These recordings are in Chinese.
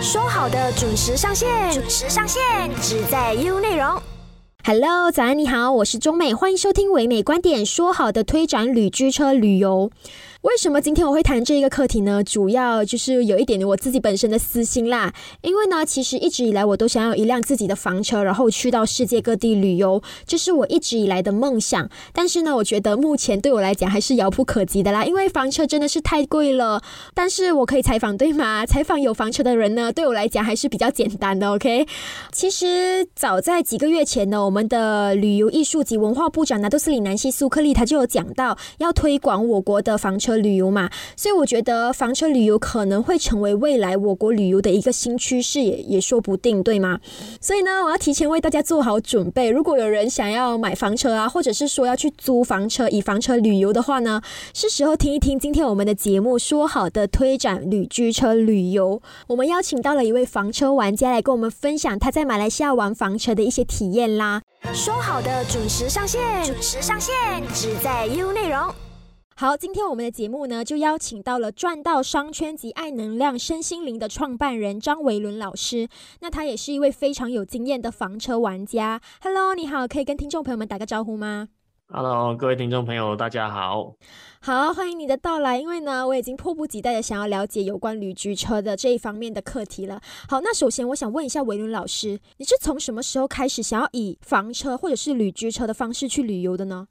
说好的准时上线，准时上线，只在 U 内容。Hello，早安，你好，我是中美，欢迎收听唯美观点。说好的推展旅居车旅游。为什么今天我会谈这一个课题呢？主要就是有一点我自己本身的私心啦。因为呢，其实一直以来我都想要一辆自己的房车，然后去到世界各地旅游，这是我一直以来的梦想。但是呢，我觉得目前对我来讲还是遥不可及的啦，因为房车真的是太贵了。但是我可以采访对吗？采访有房车的人呢，对我来讲还是比较简单的。OK，其实早在几个月前呢，我们的旅游艺术及文化部长拿督斯里南希苏克利他就有讲到要推广我国的房车。旅游嘛，所以我觉得房车旅游可能会成为未来我国旅游的一个新趋势，也也说不定，对吗？所以呢，我要提前为大家做好准备。如果有人想要买房车啊，或者是说要去租房车以房车旅游的话呢，是时候听一听今天我们的节目说好的推展旅居车旅游。我们邀请到了一位房车玩家来跟我们分享他在马来西亚玩房车的一些体验啦。说好的准时上线，准时上线，只在 U 内容。好，今天我们的节目呢，就邀请到了赚到商圈及爱能量身心灵的创办人张维伦老师。那他也是一位非常有经验的房车玩家。Hello，你好，可以跟听众朋友们打个招呼吗？Hello，各位听众朋友，大家好。好，欢迎你的到来。因为呢，我已经迫不及待的想要了解有关旅居车的这一方面的课题了。好，那首先我想问一下维伦老师，你是从什么时候开始想要以房车或者是旅居车的方式去旅游的呢？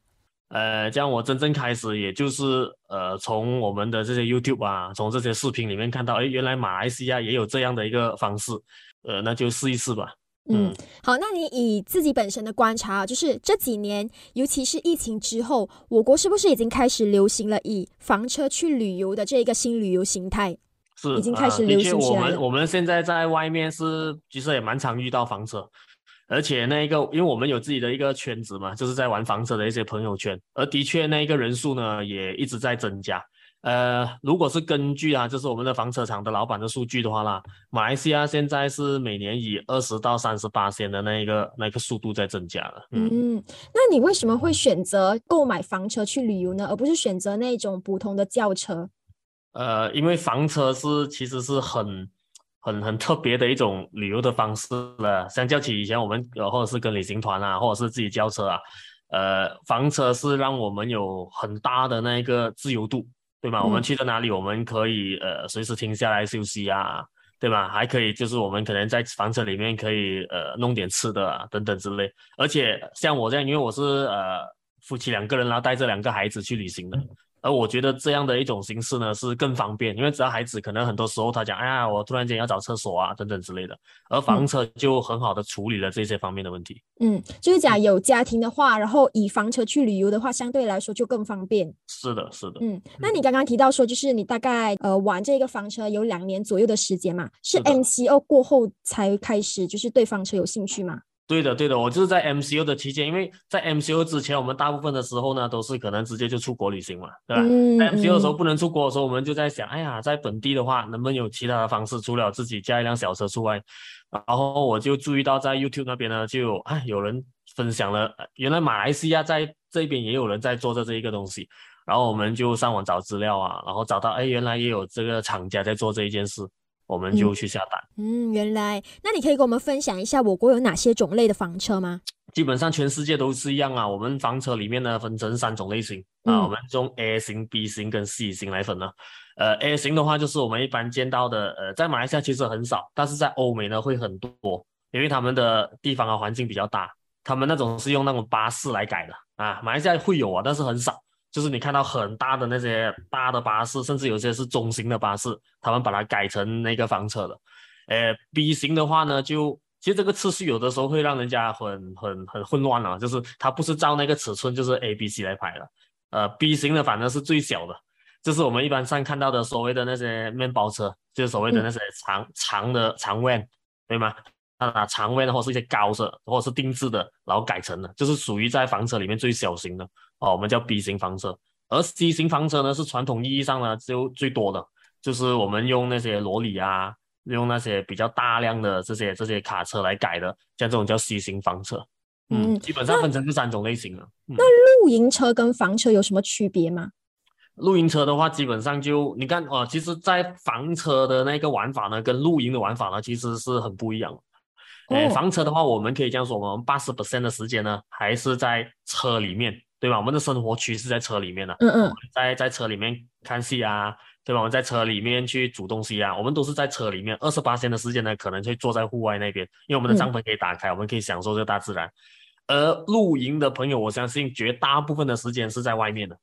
呃，这样我真正开始，也就是呃，从我们的这些 YouTube 啊，从这些视频里面看到，哎，原来马来西亚也有这样的一个方式，呃，那就试一试吧。嗯，好，那你以自己本身的观察，就是这几年，尤其是疫情之后，我国是不是已经开始流行了以房车去旅游的这一个新旅游形态？是，已经开始流行起来我们我们现在在外面是，其实也蛮常遇到房车。而且那一个，因为我们有自己的一个圈子嘛，就是在玩房车的一些朋友圈，而的确那一个人数呢也一直在增加。呃，如果是根据啊，就是我们的房车厂的老板的数据的话啦，马来西亚现在是每年以二十到三十八线的那一个那个速度在增加了。嗯，那你为什么会选择购买房车去旅游呢，而不是选择那种普通的轿车？呃，因为房车是其实是很。很很特别的一种旅游的方式了，相较起以前我们呃或者是跟旅行团啊，或者是自己轿车啊，呃，房车是让我们有很大的那一个自由度，对吗？我们去到哪里，我们可以呃随时停下来休息啊，对吧？还可以就是我们可能在房车里面可以呃弄点吃的啊等等之类。而且像我这样，因为我是呃夫妻两个人，然后带着两个孩子去旅行的。而我觉得这样的一种形式呢是更方便，因为只要孩子可能很多时候他讲，哎呀，我突然间要找厕所啊等等之类的，而房车就很好的处理了这些方面的问题。嗯，就是讲有家庭的话，然后以房车去旅游的话，相对来说就更方便。是的，是的。嗯，那你刚刚提到说，就是你大概呃玩这个房车有两年左右的时间嘛？是 MCO 过后才开始，就是对房车有兴趣吗？对的，对的，我就是在 MCO 的期间，因为在 MCO 之前，我们大部分的时候呢，都是可能直接就出国旅行嘛，对吧？在 MCO 的时候不能出国的时候，我们就在想，哎呀，在本地的话，能不能有其他的方式，除了自己驾一辆小车出外？然后我就注意到在 YouTube 那边呢，就有啊有人分享了，原来马来西亚在这边也有人在做着这一个东西，然后我们就上网找资料啊，然后找到，哎，原来也有这个厂家在做这一件事。我们就去下单。嗯，原来，那你可以跟我们分享一下我国有哪些种类的房车吗？基本上全世界都是一样啊。我们房车里面呢分成三种类型啊，我们用 A 型、B 型跟 C 型来分呢。呃，A 型的话就是我们一般见到的，呃，在马来西亚其实很少，但是在欧美呢会很多，因为他们的地方啊环境比较大，他们那种是用那种巴士来改的啊。马来西亚会有啊，但是很少。就是你看到很大的那些大的巴士，甚至有些是中型的巴士，他们把它改成那个房车的。呃，B 型的话呢，就其实这个次序有的时候会让人家很很很混乱啊，就是它不是照那个尺寸，就是 A、B、C 来排的。呃，B 型的反正是最小的，就是我们一般上看到的所谓的那些面包车，就是所谓的那些长长的长 van，对吗？啊，长 van 或是一些高车，或者是定制的，然后改成的，就是属于在房车里面最小型的。哦，我们叫 B 型房车，而 C 型房车呢是传统意义上呢就最多的，就是我们用那些罗里啊，用那些比较大量的这些这些卡车来改的，像这种叫 C 型房车。嗯，基本上分成这三种类型了。那露营车跟房车有什么区别吗？露营车的话，基本上就你看哦，其实，在房车的那个玩法呢，跟露营的玩法呢，其实是很不一样。哎，房车的话，我们可以这样说，我们八十 percent 的时间呢，还是在车里面，对吧？我们的生活区是在车里面的，嗯嗯，在在车里面看戏啊，对吧？我们在车里面去煮东西啊，我们都是在车里面。二十八天的时间呢，可能会坐在户外那边，因为我们的帐篷可以打开，我们可以享受这个大自然。而露营的朋友，我相信绝大部分的时间是在外面的。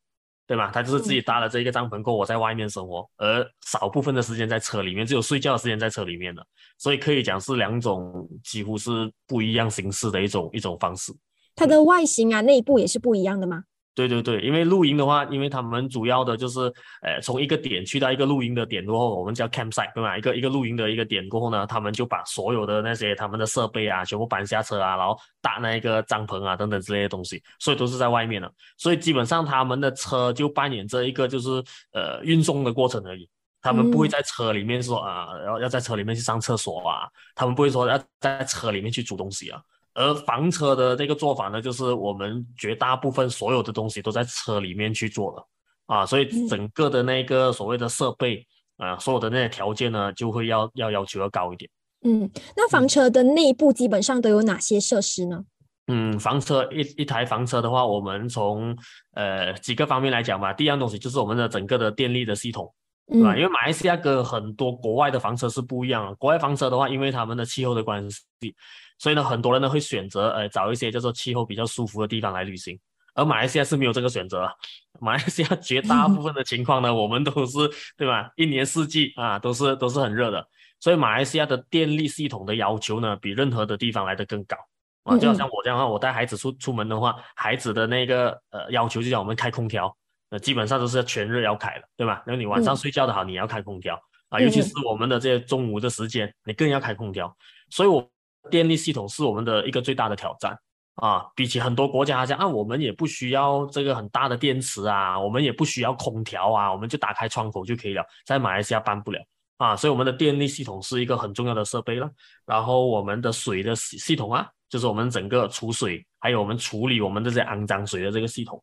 对吧？他就是自己搭了这一个帐篷，够我在外面生活，而少部分的时间在车里面，只有睡觉的时间在车里面的，所以可以讲是两种几乎是不一样形式的一种一种方式。它的外形啊，内部也是不一样的吗？对对对，因为露营的话，因为他们主要的就是，呃，从一个点去到一个露营的点过后，我们叫 campsite，对吧？一个一个露营的一个点过后呢，他们就把所有的那些他们的设备啊，全部搬下车啊，然后搭那一个帐篷啊等等之类的东西，所以都是在外面的。所以基本上他们的车就扮演这一个就是呃运送的过程而已，他们不会在车里面说啊，要要在车里面去上厕所啊，他们不会说要在车里面去煮东西啊。而房车的这个做法呢，就是我们绝大部分所有的东西都在车里面去做了啊，所以整个的那个所谓的设备啊，所有的那些条件呢，就会要要要求要高一点。嗯，那房车的内部基本上都有哪些设施呢？嗯，房车一一台房车的话，我们从呃几个方面来讲吧。第一样东西就是我们的整个的电力的系统，对吧？因为马来西亚跟很多国外的房车是不一样的。国外房车的话，因为他们的气候的关系。所以呢，很多人呢会选择呃找一些叫做气候比较舒服的地方来旅行，而马来西亚是没有这个选择。马来西亚绝大部分的情况呢，我们都是对吧？一年四季啊都是都是很热的，所以马来西亚的电力系统的要求呢，比任何的地方来的更高啊。就好像我这样的话，我带孩子出出门的话，孩子的那个呃要求就叫我们开空调，那基本上都是全日要开的，对吧？那你晚上睡觉的好，你要开空调啊，尤其是我们的这些中午的时间，你更要开空调。所以我。电力系统是我们的一个最大的挑战啊！比起很多国家，好像啊，我们也不需要这个很大的电池啊，我们也不需要空调啊，我们就打开窗口就可以了。在马来西亚办不了啊，所以我们的电力系统是一个很重要的设备了。然后我们的水的系系统啊，就是我们整个储水，还有我们处理我们这些肮脏水的这个系统，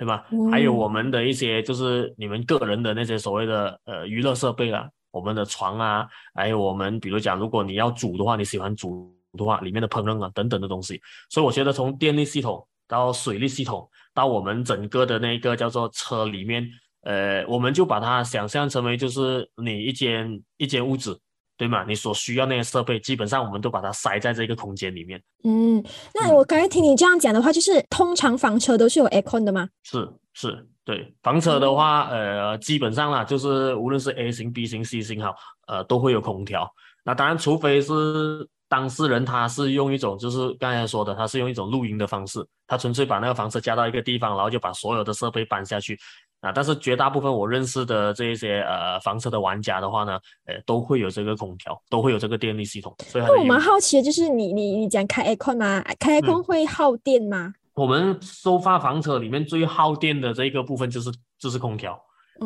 对吧？还有我们的一些就是你们个人的那些所谓的呃娱乐设备啊，我们的床啊，还有我们比如讲，如果你要煮的话，你喜欢煮。的话，里面的烹饪啊等等的东西，所以我觉得从电力系统到水利系统，到我们整个的那个叫做车里面，呃，我们就把它想象成为就是你一间一间屋子，对吗？你所需要那些设备，基本上我们都把它塞在这个空间里面。嗯，那我刚才听你这样讲的话，就是通常房车都是有 aircon 的吗？是是，对，房车的话，呃，基本上啦，就是无论是 A 型、B 型、C 型好，呃，都会有空调。那当然，除非是。当事人他是用一种，就是刚才说的，他是用一种露营的方式，他纯粹把那个房车加到一个地方，然后就把所有的设备搬下去啊。但是绝大部分我认识的这一些呃房车的玩家的话呢，呃都会有这个空调，都会有这个电力系统。所以我蛮好奇的就是，你你你讲开 aircon 吗？开 aircon 会耗电吗？我们收发房车里面最耗电的这一个部分就是就是空调，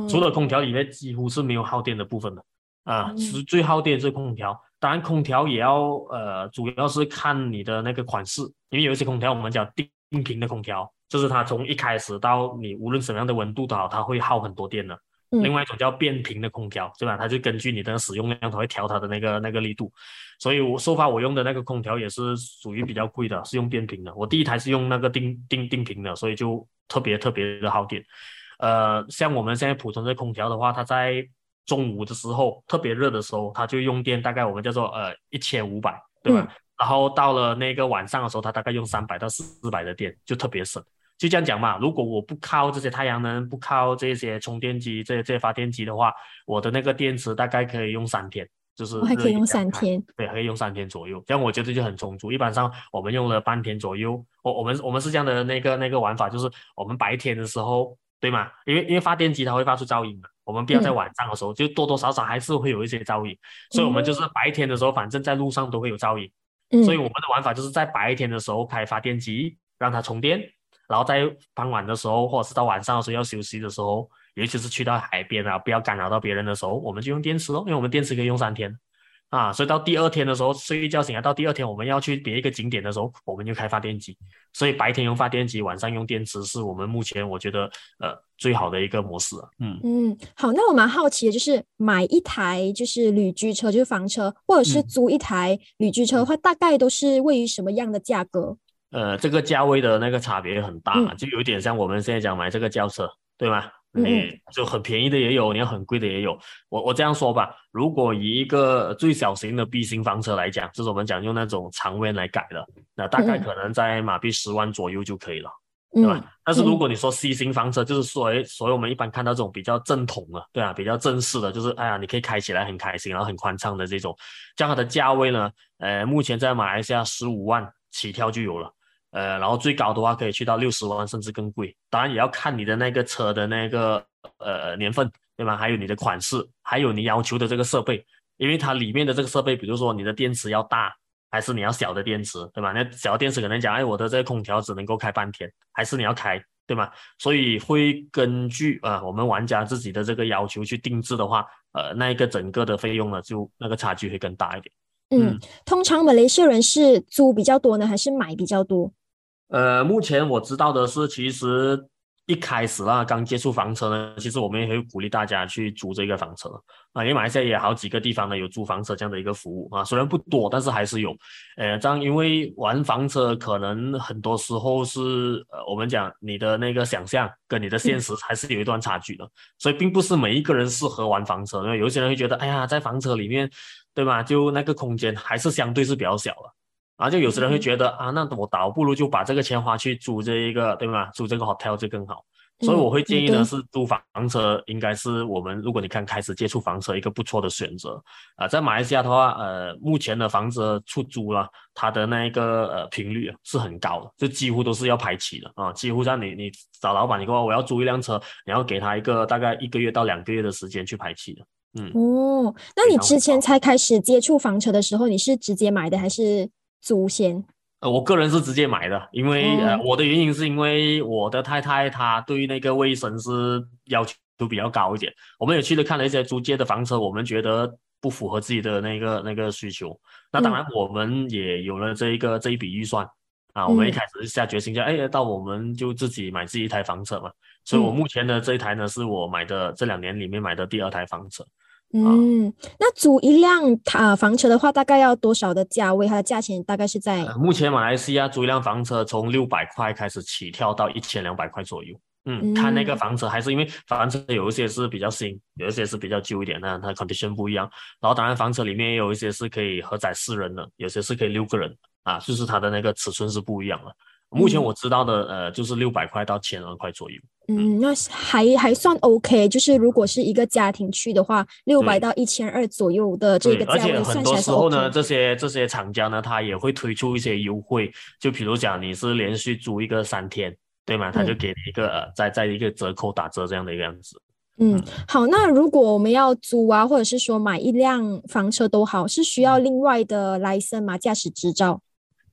除了空调以外，几乎是没有耗电的部分的啊，是最耗电是空调。当然，空调也要呃，主要是看你的那个款式，因为有一些空调我们叫定频的空调，就是它从一开始到你无论什么样的温度都好，它会耗很多电的。另外一种叫变频的空调，对吧？它就根据你的使用量，它会调它的那个那个力度。所以我说发我用的那个空调也是属于比较贵的，是用变频的。我第一台是用那个定定定频的，所以就特别特别的耗电。呃，像我们现在普通的空调的话，它在中午的时候特别热的时候，它就用电大概我们叫做呃一千五百，对吧？然后到了那个晚上的时候，它大概用三百到四百的电，就特别省。就这样讲嘛，如果我不靠这些太阳能，不靠这些充电机、这些这些发电机的话，我的那个电池大概可以用三天，就是还可以用三天，对，可以用三天左右。这样我觉得就很充足。一般上我们用了半天左右，我我们我们是这样的那个那个玩法，就是我们白天的时候，对吗？因为因为发电机它会发出噪音嘛。我们不要在晚上的时候，就多多少少还是会有一些噪音，所以我们就是白天的时候，反正在路上都会有噪音，所以我们的玩法就是在白天的时候开发电机让它充电，然后在傍晚的时候或者是到晚上的时候要休息的时候，尤其是去到海边啊，不要干扰到别人的时候，我们就用电池咯，因为我们电池可以用三天啊，所以到第二天的时候睡一觉醒来，到第二天我们要去别一个景点的时候，我们就开发电机。所以白天用发电机，晚上用电池，是我们目前我觉得呃最好的一个模式。嗯嗯，好，那我蛮好奇的，就是买一台就是旅居车，就是房车，或者是租一台旅居车的话，大概都是位于什么样的价格？呃，这个价位的那个差别很大，就有点像我们现在讲买这个轿车，对吗？嗯，就很便宜的也有，你要很贵的也有。我我这样说吧，如果以一个最小型的 B 型房车来讲，就是我们讲用那种长尾来改的，那大概可能在马币十万左右就可以了，对吧？但是如果你说 C 型房车，就是所谓所以我们一般看到这种比较正统的，对啊，比较正式的，就是哎呀，你可以开起来很开心，然后很宽敞的这种，这样它的价位呢，呃，目前在马来西亚十五万起跳就有了。呃，然后最高的话可以去到六十万，甚至更贵。当然也要看你的那个车的那个呃年份，对吧？还有你的款式，还有你要求的这个设备，因为它里面的这个设备，比如说你的电池要大，还是你要小的电池，对吧？那小电池可能讲，哎，我的这个空调只能够开半天，还是你要开，对吗？所以会根据啊我们玩家自己的这个要求去定制的话，呃，那一个整个的费用呢，就那个差距会更大一点。嗯，通常马来西亚人是租比较多呢，还是买比较多？呃，目前我知道的是，其实一开始啊，刚接触房车呢，其实我们也会鼓励大家去租这个房车啊，因为马来西亚也好几个地方呢有租房车这样的一个服务啊，虽然不多，但是还是有。呃，这样因为玩房车可能很多时候是呃，我们讲你的那个想象跟你的现实还是有一段差距的，所以并不是每一个人适合玩房车，因为有些人会觉得，哎呀，在房车里面，对吧？就那个空间还是相对是比较小了。啊，就有些人会觉得啊，那我倒不如就把这个钱花去租这一个，对吗？租这个 hotel 就更好。所以我会建议呢，是租房车应该是我们如果你看开始接触房车一个不错的选择啊。在马来西亚的话，呃，目前的房子出租了，它的那一个呃频率是很高的，就几乎都是要排期的啊。几乎像你你找老板，你说我要租一辆车，你要给他一个大概一个月到两个月的时间去排期的。嗯哦，那你之前才开始接触房车的时候，你是直接买的还是？祖先，呃，我个人是直接买的，因为呃，我的原因是因为我的太太她对那个卫生是要求都比较高一点。我们也去了看了一些租借的房车，我们觉得不符合自己的那个那个需求。那当然，我们也有了这一个这一笔预算啊，我们一开始下决心就哎，到我们就自己买自己一台房车嘛。所以我目前的这一台呢，是我买的这两年里面买的第二台房车。嗯，那租一辆啊房车的话，大概要多少的价位？它的价钱大概是在目前马来西亚租一辆房车从六百块开始起跳到一千两百块左右。嗯，看那个房车还是因为房车有一些是比较新，有一些是比较旧一点的，它 condition 不一样。然后当然房车里面也有一些是可以合载四人的，有些是可以六个人啊，就是它的那个尺寸是不一样的。目前我知道的，呃，就是六百块到千二块左右。嗯，那还还算 OK。就是如果是一个家庭去的话，六百到一千二左右的这个价位，很多时候呢，这些这些厂家呢，他也会推出一些优惠。就比如讲，你是连续租一个三天，对吗？他就给你一个呃，在在一个折扣打折这样的一个样子。嗯，好。那如果我们要租啊，或者是说买一辆房车都好，是需要另外的 license 吗？驾驶执照？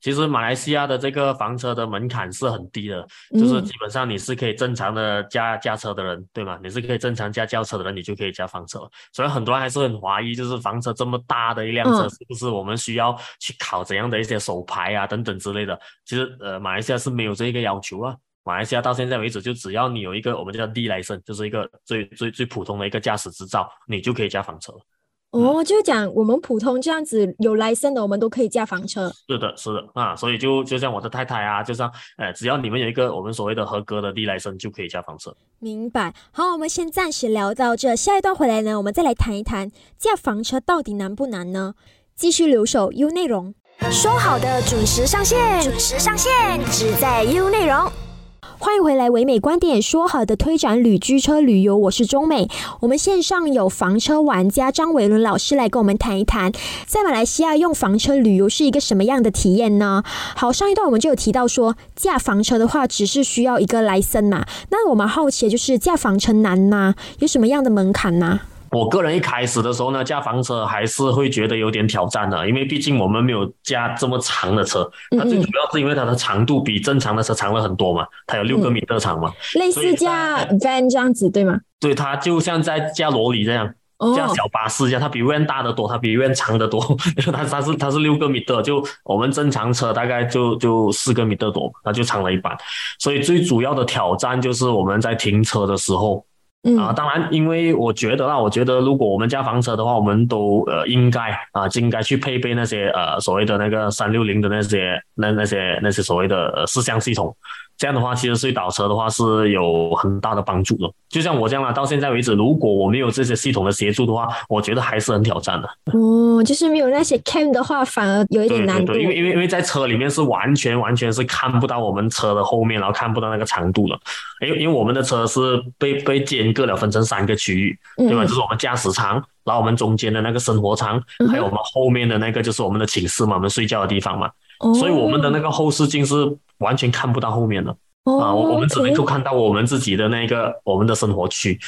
其实马来西亚的这个房车的门槛是很低的，就是基本上你是可以正常的驾驾车的人，对吗？你是可以正常驾轿车的人，你就可以驾房车。所以很多人还是很怀疑，就是房车这么大的一辆车，是不是我们需要去考怎样的一些手牌啊等等之类的？其实呃，马来西亚是没有这一个要求啊。马来西亚到现在为止，就只要你有一个我们叫 D 来生，就是一个最最最普通的一个驾驶执照，你就可以驾房车。哦，就是讲我们普通这样子有来生的，我们都可以驾房车。是的，是的啊，所以就就像我的太太啊，就像呃，只要你们有一个我们所谓的合格的地来生，就可以驾房车。明白。好，我们先暂时聊到这，下一段回来呢，我们再来谈一谈驾房车到底难不难呢？继续留守 U 内容，说好的准时上线，准时上线，只在 U 内容。欢迎回来，唯美观点说好的推展旅居车旅游，我是中美。我们线上有房车玩家张伟伦老师来跟我们谈一谈，在马来西亚用房车旅游是一个什么样的体验呢？好，上一段我们就有提到说，驾房车的话只是需要一个来森嘛。那我们好奇的就是驾房车难吗？有什么样的门槛呢？我个人一开始的时候呢，驾房车还是会觉得有点挑战的，因为毕竟我们没有驾这么长的车。它最主要是因为它的长度比正常的车长了很多嘛，它有六个米的长嘛。类似驾 van 这样子对吗？对，它就像在驾罗里这样。像小巴士一样，它比 van 大得多，它比 van 长得多，它它是它是六个米的，就我们正常车大概就就四个米的多，它就长了一半。所以最主要的挑战就是我们在停车的时候。啊，当然，因为我觉得啦，我觉得如果我们家房车的话，我们都呃应该啊，应该去配备那些呃所谓的那个三六零的那些那那些那些所谓的呃四项系统。这样的话，其实对倒车的话是有很大的帮助的。就像我这样啊，到现在为止，如果我没有这些系统的协助的话，我觉得还是很挑战的。哦，就是没有那些 cam 的话，反而有一点难度。因为因为因为在车里面是完全完全是看不到我们车的后面，然后看不到那个长度的。因为因为我们的车是被被间隔了，分成三个区域，对吧？就是我们驾驶舱，然后我们中间的那个生活舱，还有我们后面的那个就是我们的寝室嘛，我们睡觉的地方嘛。所以我们的那个后视镜是完全看不到后面的啊，我我们只能够看到我们自己的那个我们的生活区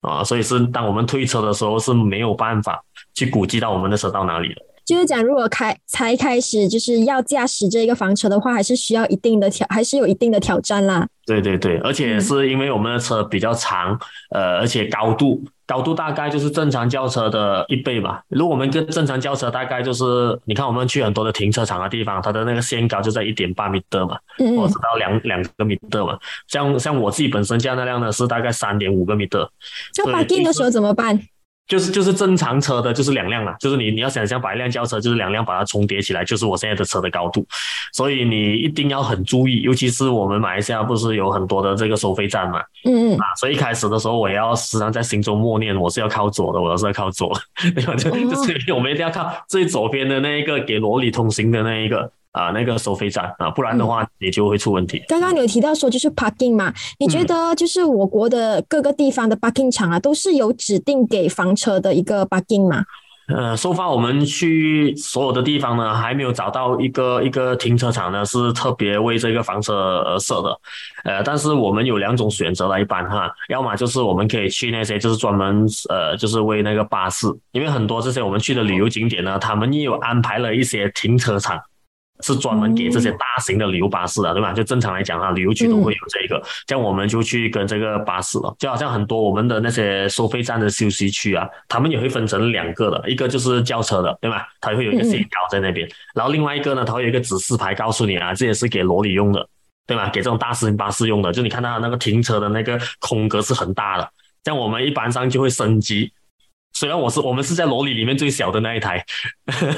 啊，所以是当我们推车的时候是没有办法去估计到我们的车到哪里的。就是讲，如果开才开始就是要驾驶这个房车的话，还是需要一定的挑，还是有一定的挑战啦。对对对，而且是因为我们的车比较长，呃，而且高度高度大概就是正常轿车的一倍吧。如果我们跟正常轿车大概就是，你看我们去很多的停车场的地方，它的那个限高就在一点八米的嘛，或者到两两个米的嘛。像像我自己本身驾那辆呢是大概三点五个米的。就把定的时候怎么办？就是就是正常车的，就是两辆了。就是你你要想象把一辆轿车，就是两辆把它重叠起来，就是我现在的车的高度。所以你一定要很注意，尤其是我们马来西亚不是有很多的这个收费站嘛？嗯嗯。啊，所以一开始的时候，我也要时常在心中默念，我是要靠左的，我是要靠左。对吧？就就是我们一定要靠最左边的那一个给罗里通行的那一个。啊，那个收费站啊，不然的话也就会出问题。刚刚你有提到说就是 parking 嘛，你觉得就是我国的各个地方的 parking 场啊，都是有指定给房车的一个 parking 吗？呃，收发我们去所有的地方呢，还没有找到一个一个停车场呢，是特别为这个房车而设的。呃，但是我们有两种选择了，一般哈，要么就是我们可以去那些就是专门呃，就是为那个巴士，因为很多这些我们去的旅游景点呢，他们也有安排了一些停车场。是专门给这些大型的旅游巴士的，对吧？就正常来讲啊，旅游区都会有这个，这样我们就去跟这个巴士了。就好像很多我们的那些收费站的休息区啊，他们也会分成两个的，一个就是轿车的，对吧？它会有一个线高在那边，然后另外一个呢，它会有一个指示牌告诉你啊，这也是给罗里用的，对吧？给这种大型巴士用的，就你看到那个停车的那个空格是很大的，这样我们一般上就会升级。虽然我是我们是在楼里里面最小的那一台，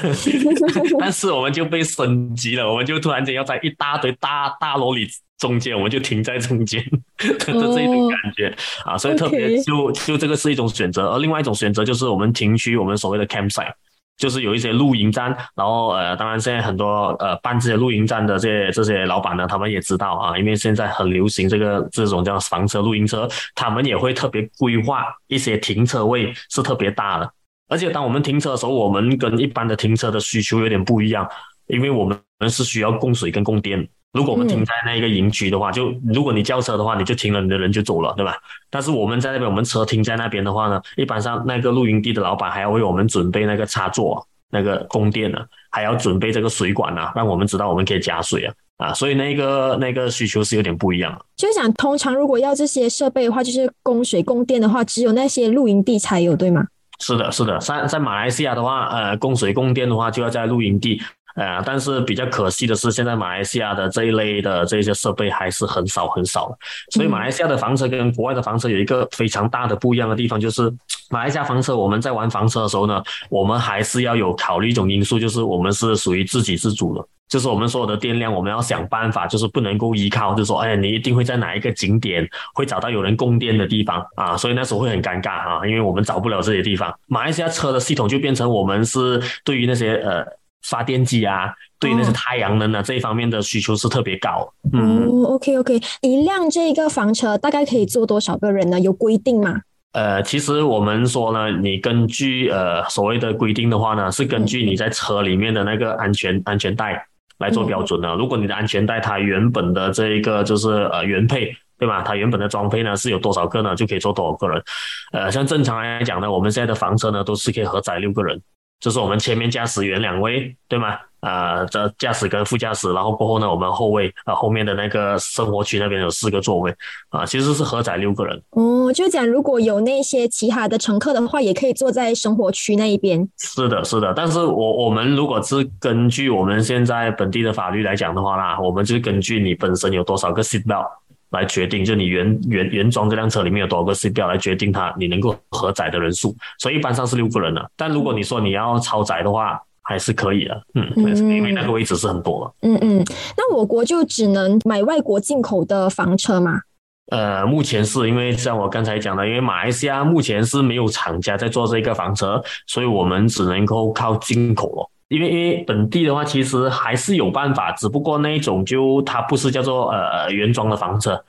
但是我们就被升级了，我们就突然间要在一大堆大大楼里中间，我们就停在中间 的这种感觉。啊，所以特别就就这个是一种选择，而另外一种选择就是我们停区我们所谓的 campsite。就是有一些露营站，然后呃，当然现在很多呃办这些露营站的这些这些老板呢，他们也知道啊，因为现在很流行这个这种叫房车露营车，他们也会特别规划一些停车位是特别大的，而且当我们停车的时候，我们跟一般的停车的需求有点不一样，因为我们是需要供水跟供电。如果我们停在那个营区的话，就如果你叫车的话，你就停了，你的人就走了，对吧？但是我们在那边，我们车停在那边的话呢，一般上那个露营地的老板还要为我们准备那个插座、那个供电呢，还要准备这个水管呢，让我们知道我们可以加水啊啊，所以那个那个需求是有点不一样。就是讲，通常如果要这些设备的话，就是供水供电的话，只有那些露营地才有，对吗？是的，是的，在在马来西亚的话，呃，供水供电的话，就要在露营地。呃，但是比较可惜的是，现在马来西亚的这一类的这些设备还是很少很少，所以马来西亚的房车跟国外的房车有一个非常大的不一样的地方，就是马来西亚房车我们在玩房车的时候呢，我们还是要有考虑一种因素，就是我们是属于自给自足的，就是我们所有的电量我们要想办法，就是不能够依靠，就是说，哎，你一定会在哪一个景点会找到有人供电的地方。啊，所以那时候会很尴尬啊，因为我们找不了这些地方，马来西亚车的系统就变成我们是对于那些呃。发电机啊，对那些太阳能啊这一方面的需求是特别高。嗯，OK OK，一辆这个房车大概可以坐多少个人呢？有规定吗？呃，其实我们说呢，你根据呃所谓的规定的话呢，是根据你在车里面的那个安全安全带来做标准的。如果你的安全带它原本的这一个就是呃原配，对吧？它原本的装配呢是有多少个呢？就可以坐多少个人。呃，像正常来讲呢，我们现在的房车呢都是可以荷载六个人。就是我们前面驾驶员两位，对吗？啊，这驾驶跟副驾驶，然后过后呢，我们后位啊后面的那个生活区那边有四个座位啊，其实是合载六个人。哦，就讲如果有那些其他的乘客的话，也可以坐在生活区那一边。是的，是的。但是我我们如果是根据我们现在本地的法律来讲的话啦，我们就根据你本身有多少个 seat belt 来决定，就你原原原装这辆车里面有多少个 seat belt 来决定它你能够核载的人数。所以一般上是六个人的。但如果你说你要超载的话，还是可以的，嗯，因为那个位置是很多了。嗯嗯，那我国就只能买外国进口的房车吗？呃，目前是因为像我刚才讲的，因为马来西亚目前是没有厂家在做这个房车，所以我们只能够靠进口了。因为因为本地的话，其实还是有办法，只不过那一种就它不是叫做呃原装的房车。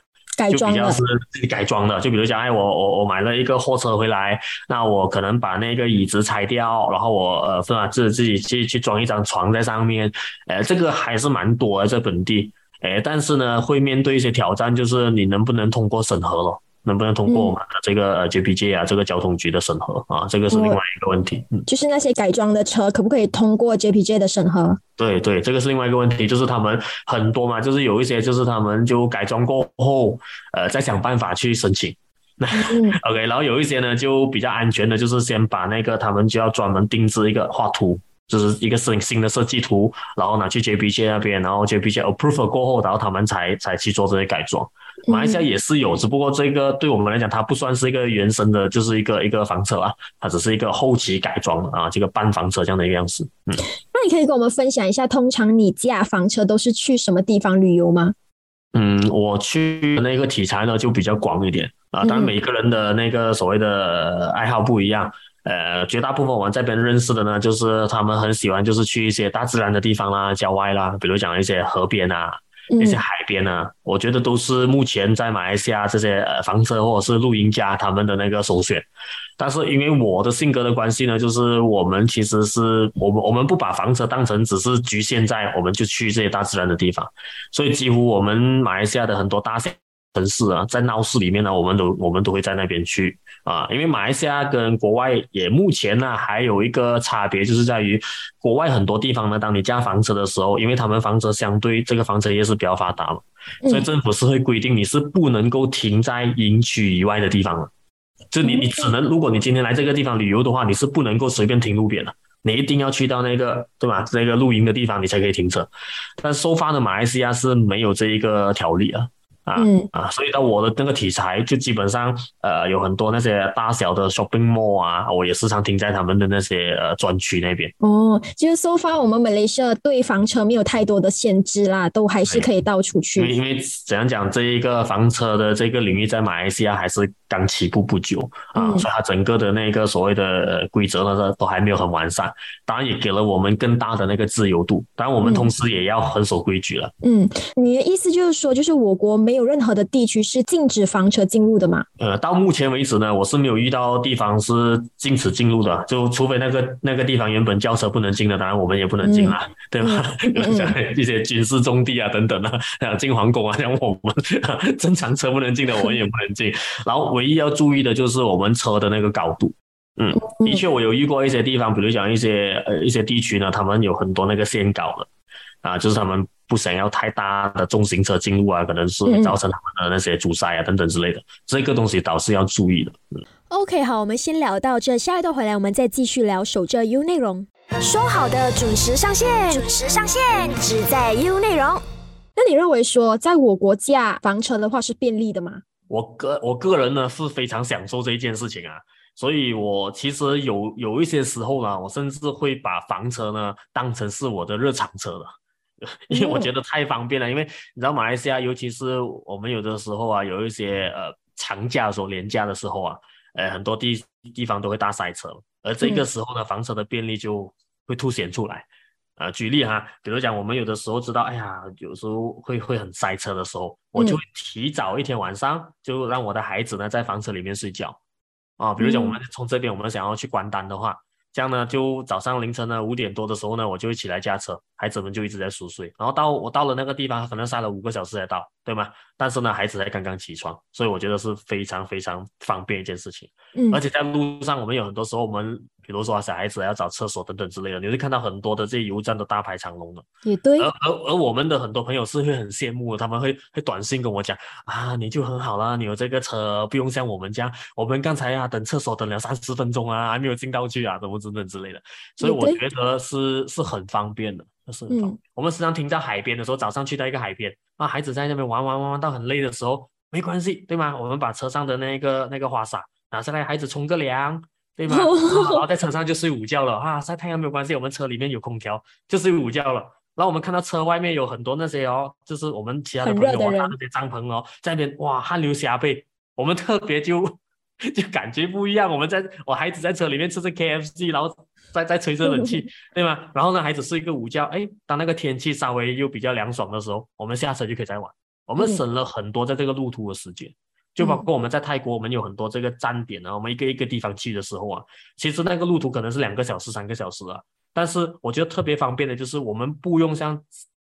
就比较是自己改装的，就比如讲，哎，我我我买了一个货车回来，那我可能把那个椅子拆掉，然后我呃，是吧，自自己去去装一张床在上面，呃，这个还是蛮多的在本地，哎，但是呢，会面对一些挑战，就是你能不能通过审核了。能不能通过我们的这个 JPJ 啊，这个交通局的审核啊？这个是另外一个问题。嗯，就是那些改装的车可不可以通过 JPJ 的审核？对对，这个是另外一个问题，就是他们很多嘛，就是有一些就是他们就改装过后，呃，再想办法去申请。那 OK，然后有一些呢就比较安全的，就是先把那个他们就要专门定制一个画图，就是一个新新的设计图，然后拿去 JPJ 那边，然后 JPG approve 过后，然后他们才才去做这些改装。马来西亚也是有，只不过这个对我们来讲，它不算是一个原生的，就是一个一个房车啊，它只是一个后期改装啊，这个半房车这样的一个样式。嗯，那你可以跟我们分享一下，通常你驾房车都是去什么地方旅游吗？嗯，我去那个题材呢就比较广一点啊，当然每个人的那个所谓的爱好不一样，呃，绝大部分我们这边认识的呢，就是他们很喜欢就是去一些大自然的地方啦、郊外啦，比如讲一些河边啊。一些海边呢，我觉得都是目前在马来西亚这些呃房车或者是露营家他们的那个首选。但是因为我的性格的关系呢，就是我们其实是我们我们不把房车当成只是局限在我们就去这些大自然的地方，所以几乎我们马来西亚的很多大城城市啊，在闹市里面呢，我们都我们都会在那边去。啊，因为马来西亚跟国外也目前呢还有一个差别，就是在于国外很多地方呢，当你驾房车的时候，因为他们房车相对这个房车业是比较发达嘛，所以政府是会规定你是不能够停在营区以外的地方了。就你你只能，如果你今天来这个地方旅游的话，你是不能够随便停路边的，你一定要去到那个对吧？那个露营的地方你才可以停车。但收发的马来西亚是没有这一个条例啊。啊，嗯啊，所以呢我的那个题材就基本上，呃，有很多那些大小的 shopping mall 啊，我也时常停在他们的那些呃专区那边。哦，其实 so far 我们马来西亚对房车没有太多的限制啦，都还是可以到处去。因为因为怎样讲，这一个房车的这个领域在马来西亚还是刚起步不久啊，所以它整个的那个所谓的规则呢，都还没有很完善。当然也给了我们更大的那个自由度，当然我们同时也要很守规矩了。嗯，你的意思就是说，就是我国没。没有任何的地区是禁止房车进入的吗？呃，到目前为止呢，我是没有遇到地方是禁止进入的，就除非那个那个地方原本轿车不能进的，当然我们也不能进了，对吧？像一些军事重地啊等等啊，像进皇宫啊，像我们正常车不能进的，我们也不能进。然后唯一要注意的就是我们车的那个高度。嗯，的确我有遇过一些地方，比如讲一些呃一些地区呢，他们有很多那个限高的啊，就是他们。不想要太大的重型车进入啊，可能是造成他们的那些阻塞啊等等之类的，这个东西倒是要注意的。嗯，OK，好，我们先聊到这，下一段回来我们再继续聊守着 U 内容。说好的准时上线，准时上线，只在 U 内容。那你认为说，在我国驾房车的话是便利的吗？我个我个人呢是非常享受这一件事情啊，所以我其实有有一些时候呢，我甚至会把房车呢当成是我的日常车了。因为我觉得太方便了，因为你知道马来西亚，尤其是我们有的时候啊，有一些呃长假的时候、年假的时候啊，呃很多地地方都会大塞车，而这个时候呢，房车的便利就会凸显出来。呃，举例哈，比如讲我们有的时候知道，哎呀，有时候会会很塞车的时候，我就会提早一天晚上就让我的孩子呢在房车里面睡觉啊。比如讲我们从这边我们想要去关丹的话。这样呢，就早上凌晨呢五点多的时候呢，我就会起来驾车，孩子们就一直在熟睡。然后到我到了那个地方，可能塞了五个小时才到，对吗？但是呢，孩子才刚刚起床，所以我觉得是非常非常方便一件事情。嗯，而且在路上，我们有很多时候我们比如说小孩子要找厕所等等之类的，你会看到很多的这些油站都大排长龙的。也对。而而而我们的很多朋友是会很羡慕，他们会会短信跟我讲啊，你就很好啦，你有这个车，不用像我们这样，我们刚才啊等厕所等了三十分钟啊，还没有进到去啊，怎么等等之类的。所以我觉得是是很方便的，是很方便。我们时常听到海边的时候，早上去到一个海边那，孩子在那边玩玩玩玩到很累的时候。没关系，对吗？我们把车上的那个那个花洒拿下来，孩子冲个凉，对吗？然后在车上就睡午觉了啊！晒太阳没有关系，我们车里面有空调，就睡午觉了。然后我们看到车外面有很多那些哦，就是我们其他的朋友啊，那些帐篷哦，在那边哇汗流浃背，我们特别就 就感觉不一样。我们在我孩子在车里面吃着 KFC，然后在在吹着冷气，对吗？然后呢，孩子睡一个午觉，哎，当那个天气稍微又比较凉爽的时候，我们下车就可以再玩。我们省了很多在这个路途的时间，就包括我们在泰国，我们有很多这个站点啊，我们一个一个地方去的时候啊，其实那个路途可能是两个小时、三个小时啊。但是我觉得特别方便的就是我们不用像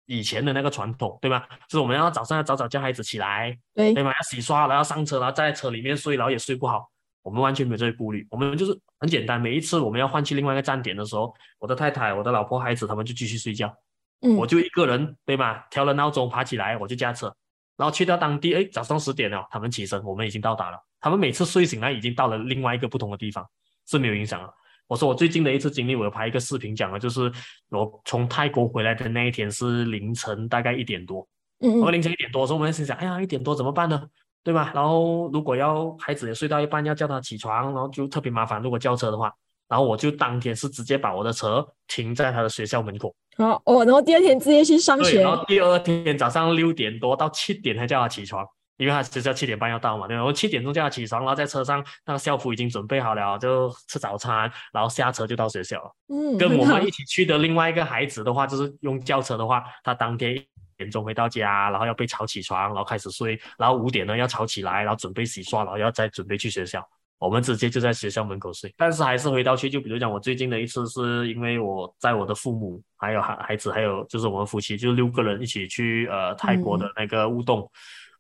以前的那个传统，对吗？就是我们要早上要早早叫孩子起来，对对吗？要洗刷，然后上车，然后在车里面睡，然后也睡不好。我们完全没有这些顾虑，我们就是很简单。每一次我们要换去另外一个站点的时候，我的太太、我的老婆、孩子他们就继续睡觉，嗯，我就一个人，对吗？调了闹钟爬起来，我就驾车。然后去到当地，哎，早上十点了，他们起身，我们已经到达了。他们每次睡醒来已经到了另外一个不同的地方，是没有影响了。我说我最近的一次经历，我有拍一个视频讲了，就是我从泰国回来的那一天是凌晨大概一点多，嗯，我凌晨一点多的时候，我们心想，哎呀，一点多怎么办呢？对吧？然后如果要孩子也睡到一半要叫他起床，然后就特别麻烦。如果叫车的话。然后我就当天是直接把我的车停在他的学校门口。好哦，然后第二天直接去上学。然后第二天早上六点多到七点才叫他起床，因为他学校七点半要到嘛。然后七点钟叫他起床，然后在车上那个校服已经准备好了，就吃早餐，然后下车就到学校了。嗯，跟我们一起去的另外一个孩子的话，就是用轿车的话，他当天一点钟回到家，然后要被吵起床，然后开始睡，然后五点呢要吵起来，然后准备洗刷，然后要再准备去学校。我们直接就在学校门口睡，但是还是回到去，就比如讲我最近的一次，是因为我在我的父母还有孩孩子，还有就是我们夫妻，就六个人一起去呃泰国的那个乌洞，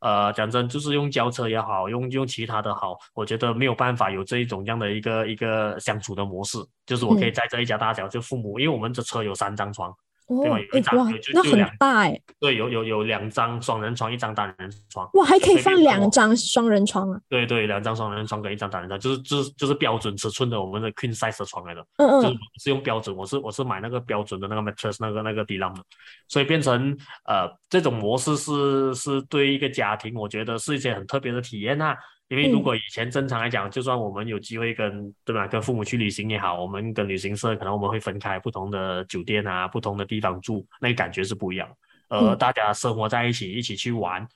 呃讲真就是用轿车也好，用用其他的好，我觉得没有办法有这一种这样的一个一个相处的模式，就是我可以在这一家大小，就父母，因为我们的车有三张床。对吧？有一张，就那很大哎。对，有有有两张双人床，一张单人床。哇，还可以放两张双人床啊！对对，两张双人床跟一张单人床，就是就是就是标准尺寸的我们的 queen size 的床来的。嗯嗯。就是是用标准，我是我是买那个标准的那个 mattress 那个那个地浪的，所以变成呃这种模式是是对一个家庭，我觉得是一些很特别的体验呐。因为如果以前正常来讲，就算我们有机会跟对吧，跟父母去旅行也好，我们跟旅行社可能我们会分开不同的酒店啊，不同的地方住，那个感觉是不一样。呃，大家生活在一起，一起去玩，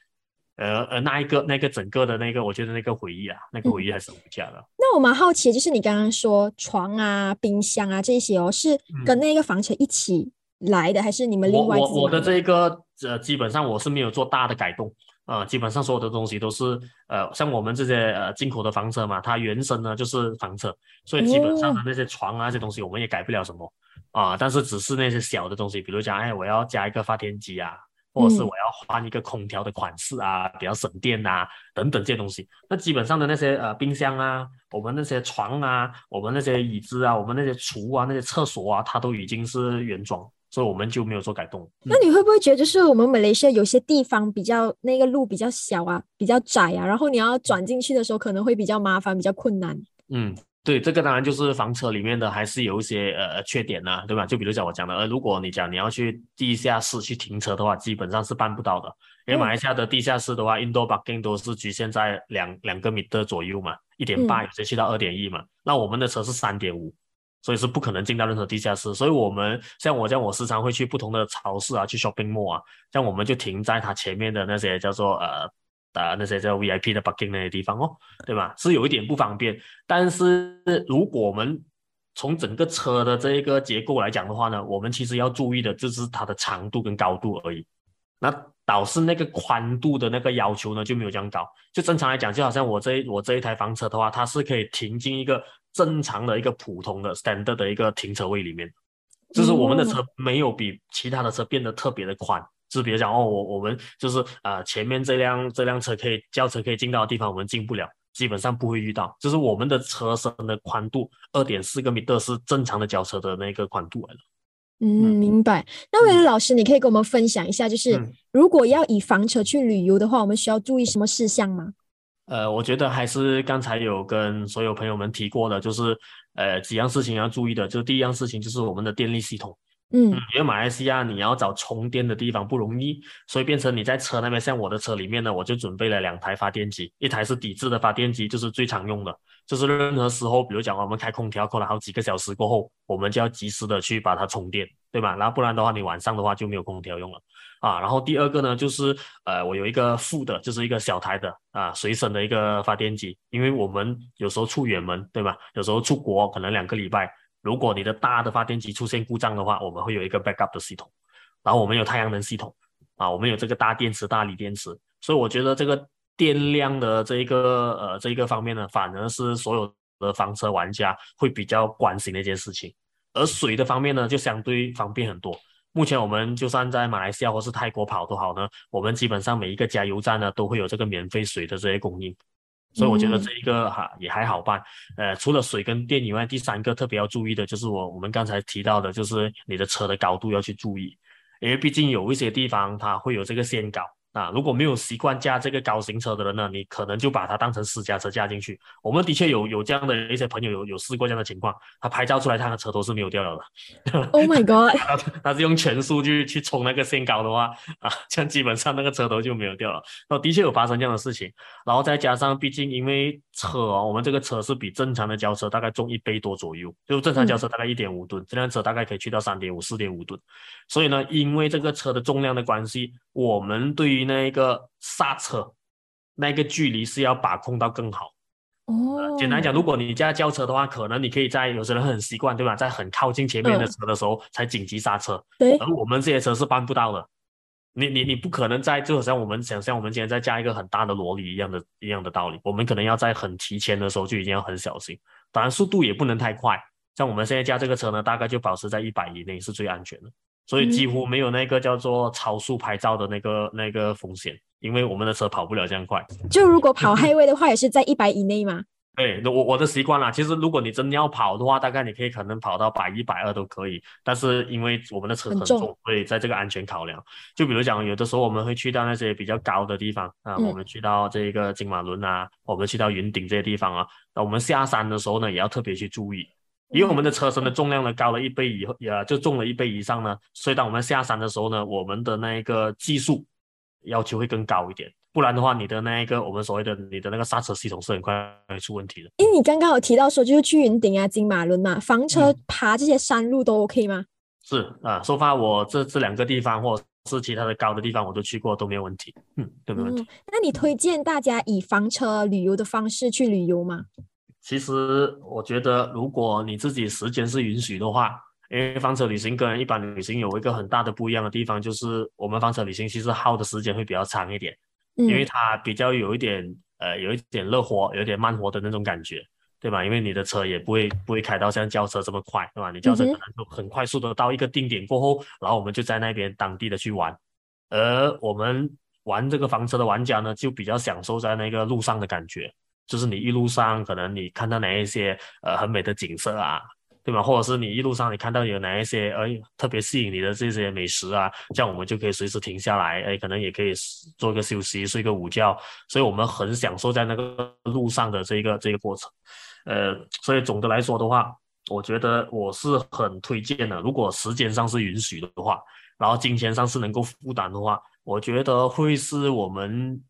呃呃，那一个那个整个的那个，我觉得那个回忆啊，那个回忆还是无价的。那我蛮好奇，就是你刚刚说床啊、冰箱啊这些哦，是跟那个房车一起来的，还是你们另外？我我的这个呃，基本上我是没有做大的改动。呃，基本上所有的东西都是呃，像我们这些呃进口的房车嘛，它原生呢就是房车，所以基本上的那些床啊，这些东西我们也改不了什么啊。但是只是那些小的东西，比如讲，哎，我要加一个发电机啊，或者是我要换一个空调的款式啊，比较省电啊，等等这些东西。那基本上的那些呃冰箱啊，我们那些床啊，我们那些椅子啊，我们那些厨啊，那些厕所啊，它都已经是原装。所以我们就没有做改动。那你会不会觉得，就是我们马来西亚有些地方比较那个路比较小啊，比较窄啊，然后你要转进去的时候可能会比较麻烦，比较困难。嗯，对，这个当然就是房车里面的还是有一些呃缺点呐，对吧？就比如讲我讲的，呃，如果你讲你要去地下室去停车的话，基本上是办不到的，因为马来西亚的地下室的话，indoor parking 都是局限在两两个米的左右嘛，一点八有些去到二点一嘛，那我们的车是三点五。所以是不可能进到任何地下室，所以我们像我这样我时常会去不同的超市啊，去 shopping mall 啊，像我们就停在它前面的那些叫做呃呃那些叫 VIP 的 parking 那些地方哦，对吧？是有一点不方便，但是如果我们从整个车的这一个结构来讲的话呢，我们其实要注意的就是它的长度跟高度而已。那导致那个宽度的那个要求呢就没有这样高。就正常来讲，就好像我这我这一台房车的话，它是可以停进一个。正常的一个普通的 standard 的一个停车位里面，就是我们的车没有比其他的车变得特别的宽，就是比如讲哦，我我们就是啊前面这辆这辆车可以轿车可以进到的地方我们进不了，基本上不会遇到，就是我们的车身的宽度二点四个米的是正常的轿车的那个宽度来了。嗯，明白。那魏老师，你可以跟我们分享一下，就是如果要以房车去旅游的话，我们需要注意什么事项吗？呃，我觉得还是刚才有跟所有朋友们提过的，就是呃几样事情要注意的。就第一样事情就是我们的电力系统。嗯，因为马来西亚你要找充电的地方不容易，所以变成你在车那边，像我的车里面呢，我就准备了两台发电机，一台是底置的发电机，就是最常用的，就是任何时候，比如讲我们开空调开了好几个小时过后，我们就要及时的去把它充电，对吧？然后不然的话，你晚上的话就没有空调用了啊。然后第二个呢，就是呃，我有一个副的，就是一个小台的啊，随身的一个发电机，因为我们有时候出远门，对吧？有时候出国可能两个礼拜。如果你的大的发电机出现故障的话，我们会有一个 backup 的系统，然后我们有太阳能系统，啊，我们有这个大电池、大锂电池，所以我觉得这个电量的这一个呃这一个方面呢，反而是所有的房车玩家会比较关心的一件事情。而水的方面呢，就相对方便很多。目前我们就算在马来西亚或是泰国跑都好呢，我们基本上每一个加油站呢都会有这个免费水的这些供应。所以我觉得这一个哈也还好办，呃，除了水跟电以外，第三个特别要注意的就是我我们刚才提到的，就是你的车的高度要去注意，因为毕竟有一些地方它会有这个限高。啊，如果没有习惯驾这个高型车的人呢，你可能就把它当成私家车驾进去。我们的确有有这样的一些朋友有有试过这样的情况，他拍照出来，他的车头是没有掉了的。Oh my god！他是用全速去去冲那个限高的话，啊，这样基本上那个车头就没有掉了。那的确有发生这样的事情，然后再加上，毕竟因为车哦，我们这个车是比正常的轿车大概重一倍多左右，就正常轿车大概一点五吨，这辆车大概可以去到三点五、四点五吨。所以呢，因为这个车的重量的关系，我们对于那个刹车，那个距离是要把控到更好。哦，简单讲，如果你家轿车的话，可能你可以在有些人很习惯，对吧？在很靠近前面的车的时候才紧急刹车。对。而我们这些车是办不到的。你你你不可能在，就好像我们想象我们今天在加一个很大的萝莉一样的一样的道理。我们可能要在很提前的时候就已经要很小心，当然速度也不能太快。像我们现在加这个车呢，大概就保持在一百以内是最安全的。所以几乎没有那个叫做超速拍照的那个那个风险，因为我们的车跑不了这样快。就如果跑 highway 的话，也是在一百以内吗？对，我我的习惯啦。其实如果你真要跑的话，大概你可以可能跑到百一百二都可以。但是因为我们的车很重，所以在这个安全考量，就比如讲，有的时候我们会去到那些比较高的地方啊，我们去到这个金马仑啊，我们去到云顶这些地方啊，那我们下山的时候呢，也要特别去注意。因为我们的车身的重量呢高了一倍以后，也就重了一倍以上呢，所以当我们下山的时候呢，我们的那一个技术要求会更高一点，不然的话，你的那一个我们所谓的你的那个刹车系统是很快会出问题的。因为你刚刚有提到说，就是去云顶啊、金马仑嘛，房车爬这些山路都 OK 吗？是啊，说发我这这两个地方或是其他的高的地方我都去过，都没有问题，嗯，都没问题。那你推荐大家以房车旅游的方式去旅游吗？其实我觉得，如果你自己时间是允许的话，因为房车旅行跟一般旅行有一个很大的不一样的地方，就是我们房车旅行其实耗的时间会比较长一点，因为它比较有一点呃有一点乐活，有点慢活的那种感觉，对吧？因为你的车也不会不会开到像轿车这么快，对吧？你轿车可能就很快速的到一个定点过后，然后我们就在那边当地的去玩，而我们玩这个房车的玩家呢，就比较享受在那个路上的感觉。就是你一路上可能你看到哪一些呃很美的景色啊，对吗？或者是你一路上你看到有哪一些哎特别吸引你的这些美食啊，这样我们就可以随时停下来，哎，可能也可以做个休息，睡个午觉。所以我们很享受在那个路上的这个这个过程。呃，所以总的来说的话，我觉得我是很推荐的。如果时间上是允许的话，然后金钱上是能够负担的话，我觉得会是我们。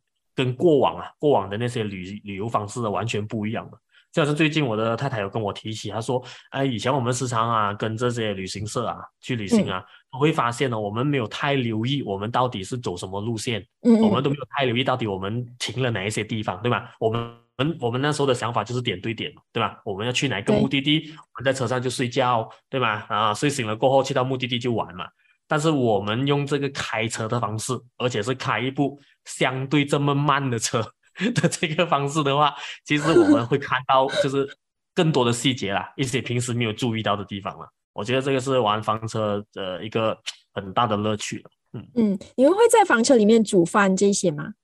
跟过往啊，过往的那些旅旅游方式完全不一样的。就好像最近我的太太有跟我提起，她说：“哎，以前我们时常啊跟这些旅行社啊去旅行啊，我会发现呢，我们没有太留意我们到底是走什么路线，我们都没有太留意到底我们停了哪一些地方，对吧？我们我们那时候的想法就是点对点，对吧？我们要去哪个目的地，我们在车上就睡觉，对吧？啊，睡醒了过后去到目的地就玩嘛。”但是我们用这个开车的方式，而且是开一部相对这么慢的车 的这个方式的话，其实我们会看到就是更多的细节啦，一些平时没有注意到的地方了。我觉得这个是玩房车的一个很大的乐趣嗯嗯，你们会在房车里面煮饭这些吗？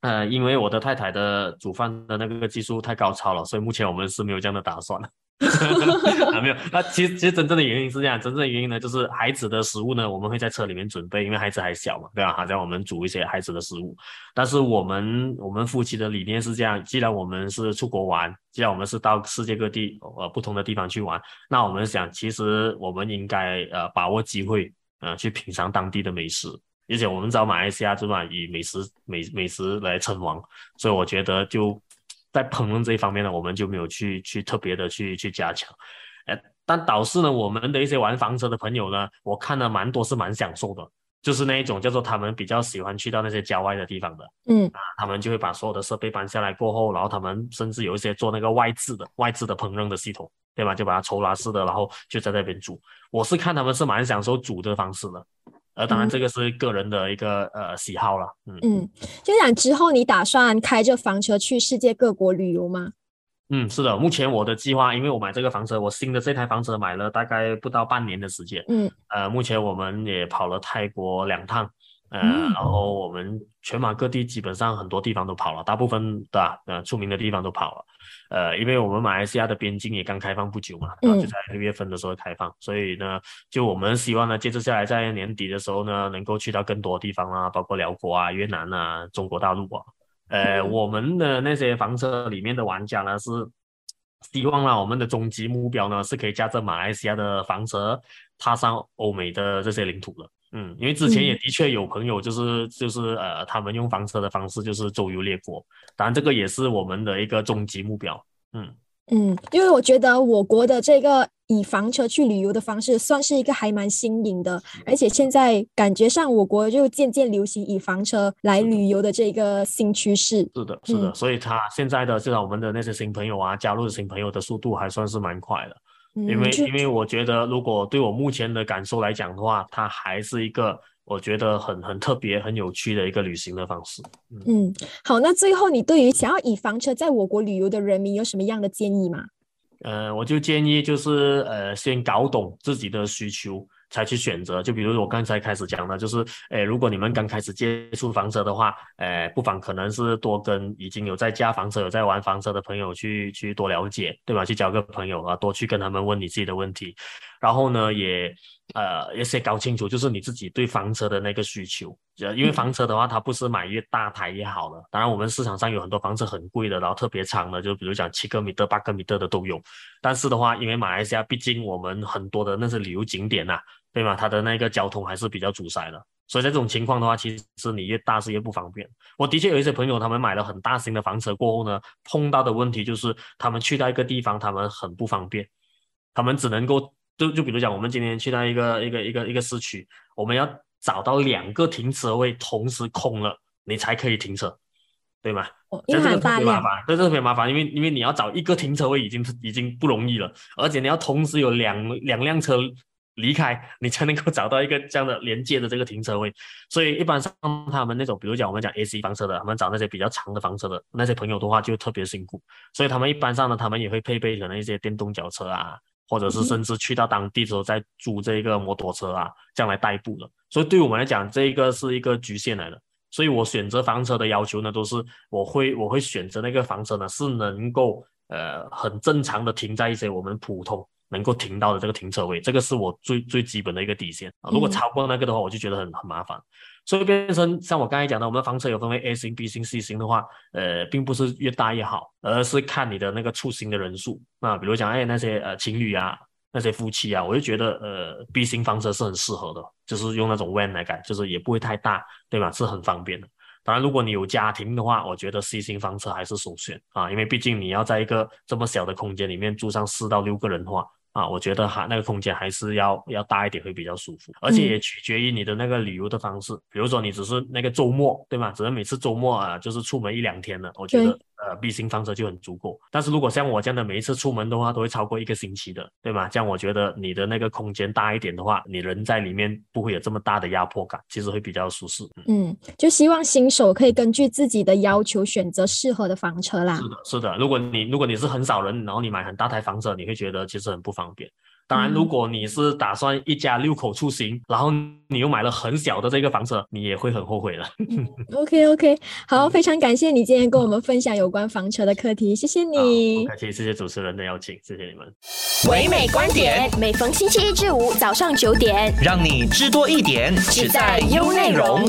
呃，因为我的太太的煮饭的那个技术太高超了，所以目前我们是没有这样的打算。啊，没有。那其实其实真正的原因是这样，真正的原因呢，就是孩子的食物呢，我们会在车里面准备，因为孩子还小嘛，对吧？好像我们煮一些孩子的食物。但是我们我们夫妻的理念是这样，既然我们是出国玩，既然我们是到世界各地呃不同的地方去玩，那我们想，其实我们应该呃把握机会，呃去品尝当地的美食。而且我们知道马来西亚对吧，以美食美美食来称王，所以我觉得就在烹饪这一方面呢，我们就没有去去特别的去去加强。呃，但导致呢，我们的一些玩房车的朋友呢，我看了蛮多是蛮享受的，就是那一种叫做他们比较喜欢去到那些郊外的地方的，嗯啊，他们就会把所有的设备搬下来过后，然后他们甚至有一些做那个外置的外置的烹饪的系统，对吧？就把它抽拉式的，然后就在那边煮。我是看他们是蛮享受煮的方式的。呃，当然这个是个人的一个呃喜好了，嗯嗯，就讲之后你打算开着房车去世界各国旅游吗？嗯，是的，目前我的计划，因为我买这个房车，我新的这台房车买了大概不到半年的时间，嗯，呃，目前我们也跑了泰国两趟，呃，然后我们全马各地基本上很多地方都跑了，大部分的呃出名的地方都跑了。呃，因为我们马来西亚的边境也刚开放不久嘛，然后就在六月份的时候开放，所以呢，就我们希望呢，接着下来在年底的时候呢，能够去到更多地方啊，包括辽国啊、越南啊、中国大陆啊。呃，我们的那些房车里面的玩家呢，是希望呢，我们的终极目标呢，是可以驾着马来西亚的房车踏上欧美的这些领土的。嗯，因为之前也的确有朋友，就是就是呃，他们用房车的方式，就是周游列国。当然，这个也是我们的一个终极目标。嗯嗯，因为我觉得我国的这个以房车去旅游的方式，算是一个还蛮新颖的，而且现在感觉上我国就渐渐流行以房车来旅游的这个新趋势。是的，是的，所以他现在的至少我们的那些新朋友啊，加入的新朋友的速度还算是蛮快的。因为因为我觉得，如果对我目前的感受来讲的话，它还是一个我觉得很很特别、很有趣的一个旅行的方式。嗯，好，那最后你对于想要以房车在我国旅游的人民有什么样的建议吗？呃，我就建议就是呃，先搞懂自己的需求。才去选择，就比如我刚才开始讲的，就是，诶，如果你们刚开始接触房车的话，诶，不妨可能是多跟已经有在驾房车、有在玩房车的朋友去去多了解，对吧？去交个朋友啊，多去跟他们问你自己的问题，然后呢，也呃，也先搞清楚，就是你自己对房车的那个需求，呃，因为房车的话，它不是买越大台越好的，当然我们市场上有很多房车很贵的，然后特别长的，就比如讲七个米的、八个米的的都有，但是的话，因为马来西亚毕竟我们很多的那些旅游景点呐。对吗？它的那个交通还是比较阻塞的，所以在这种情况的话，其实你越大是越不方便。我的确有一些朋友，他们买了很大型的房车过后呢，碰到的问题就是他们去到一个地方，他们很不方便，他们只能够就就比如讲，我们今天去到一个一个一个一个市区，我们要找到两个停车位同时空了，你才可以停车，对吗？这个特别麻烦，对，特别麻烦，因为因为你要找一个停车位已经已经不容易了，而且你要同时有两两辆车。离开你才能够找到一个这样的连接的这个停车位，所以一般上他们那种，比如讲我们讲 A C 房车的，他们找那些比较长的房车的那些朋友的话，就特别辛苦。所以他们一般上呢，他们也会配备可能一些电动脚车啊，或者是甚至去到当地之后再租这个摩托车啊，这样来代步的。所以对我们来讲，这个是一个局限来的。所以我选择房车的要求呢，都是我会我会选择那个房车呢，是能够呃很正常的停在一些我们普通。能够停到的这个停车位，这个是我最最基本的一个底线啊。如果超过那个的话，我就觉得很很麻烦。所以变成像我刚才讲的，我们房车有分为 A 型、B 型、C 型的话，呃，并不是越大越好，而是看你的那个出行的人数。那比如讲，哎，那些呃情侣啊，那些夫妻啊，我就觉得呃 B 型房车是很适合的，就是用那种 van 来改，就是也不会太大，对吧？是很方便的。当然，如果你有家庭的话，我觉得 C 型房车还是首选啊，因为毕竟你要在一个这么小的空间里面住上四到六个人的话。啊，我觉得哈那个空间还是要要大一点会比较舒服，而且也取决于你的那个旅游的方式。比如说你只是那个周末，对吗？只是每次周末啊，就是出门一两天的，我觉得呃 B 型房车就很足够。但是如果像我这样的每一次出门的话，都会超过一个星期的，对吗？这样我觉得你的那个空间大一点的话，你人在里面不会有这么大的压迫感，其实会比较舒适。嗯，就希望新手可以根据自己的要求选择适合的房车啦。是的，是的。如果你如果你是很少人，然后你买很大台房车，你会觉得其实很不方便。当然，如果你是打算一家六口出行，然后你又买了很小的这个房车，你也会很后悔的。OK OK，好，非常感谢你今天跟我们分享有关房车的课题，谢谢你。感谢谢谢主持人的邀请，谢谢你们。唯美观点，每逢星期一至五早上九点，让你知多一点，只在优内容。